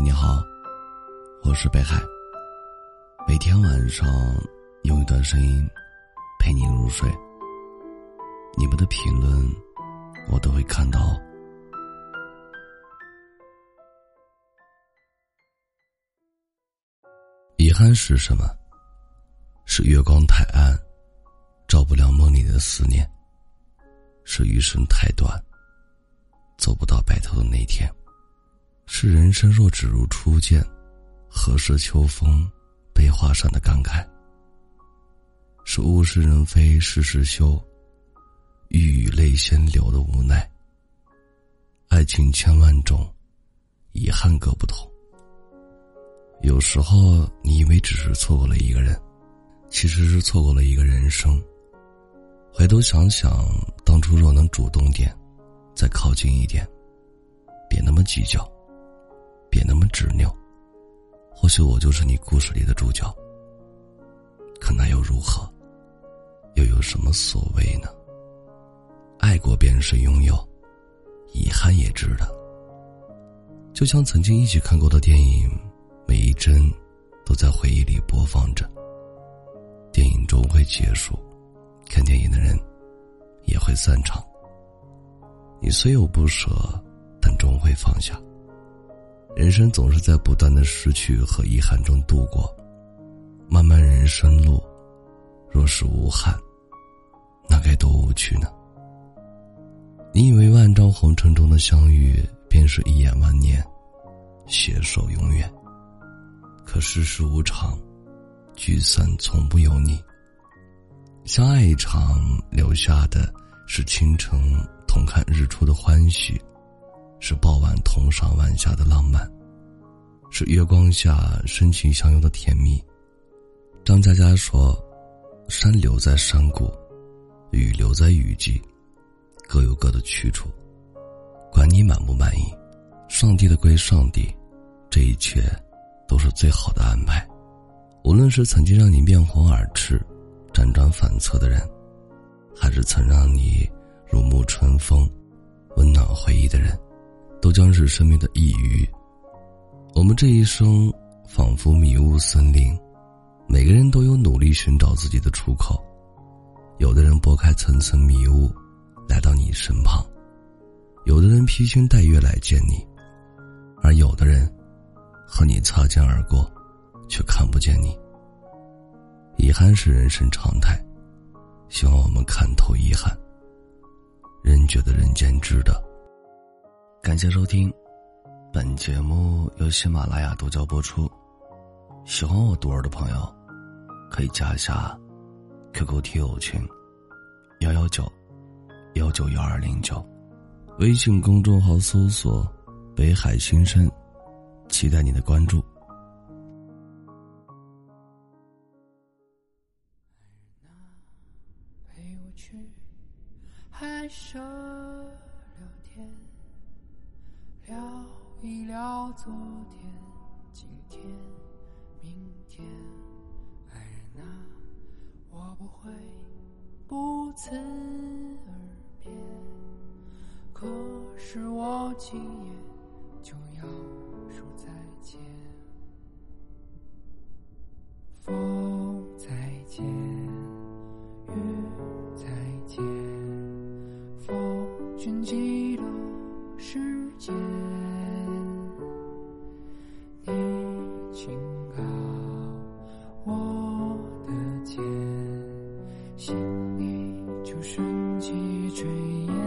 你好，我是北海。每天晚上用一段声音陪你入睡。你们的评论我都会看到。遗憾是什么？是月光太暗，照不了梦里的思念；是余生太短，走不到白头的那天。是人生若只如初见，何事秋风悲画扇的感慨。是物是人非事事休，欲语泪先流的无奈。爱情千万种，遗憾各不同。有时候你以为只是错过了一个人，其实是错过了一个人生。回头想想，当初若能主动点，再靠近一点，别那么计较。执拗，或许我就是你故事里的主角。可那又如何？又有什么所谓呢？爱过便是拥有，遗憾也值得。就像曾经一起看过的电影，每一帧都在回忆里播放着。电影终会结束，看电影的人也会散场。你虽有不舍，但终会放下。人生总是在不断的失去和遗憾中度过，漫漫人生路，若是无憾，那该多无趣呢？你以为万丈红尘中的相遇便是一眼万年，携手永远？可世事无常，聚散从不由你。相爱一场，留下的是倾城同看日出的欢喜。是傍晚同赏晚霞的浪漫，是月光下深情相拥的甜蜜。张嘉佳说：“山留在山谷，雨留在雨季，各有各的去处。管你满不满意，上帝的归上帝，这一切都是最好的安排。无论是曾经让你面红耳赤、辗转反侧的人，还是曾让你如沐春风、温暖回忆的人。”都将是生命的一隅。我们这一生仿佛迷雾森林，每个人都有努力寻找自己的出口。有的人拨开层层迷雾，来到你身旁；有的人披星戴月来见你，而有的人和你擦肩而过，却看不见你。遗憾是人生常态，希望我们看透遗憾，人觉得人间值得。感谢收听，本节目由喜马拉雅独家播出。喜欢我独儿的朋友，可以加一下 QQ 听友群幺幺九幺九幺二零九，微信公众号搜索“北海新生”，期待你的关注。陪我去海上聊天。聊一聊昨天、今天、明天，爱人啊，我不会不辞而别。可是我今夜就要说再见，风再见，雨再见，风见你轻靠我的肩心里就升起炊烟。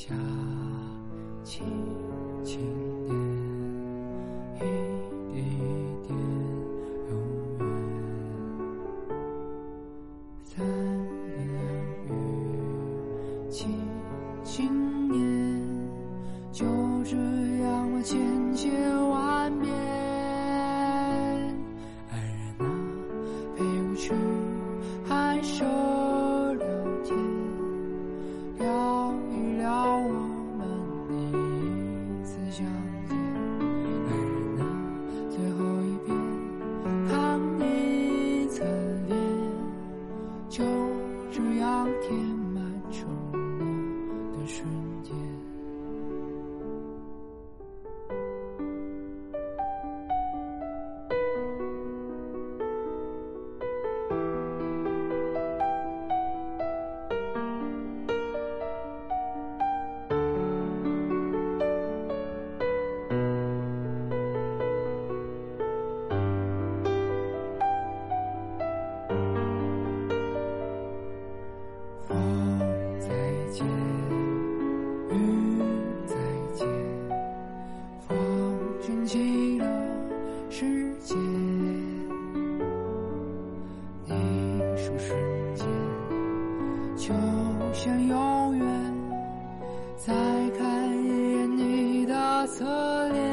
下轻轻点，一点一点永远。三言两语轻轻年，就这样我千千万遍。忘记了世界你说瞬间就像永远再看一眼你的侧脸。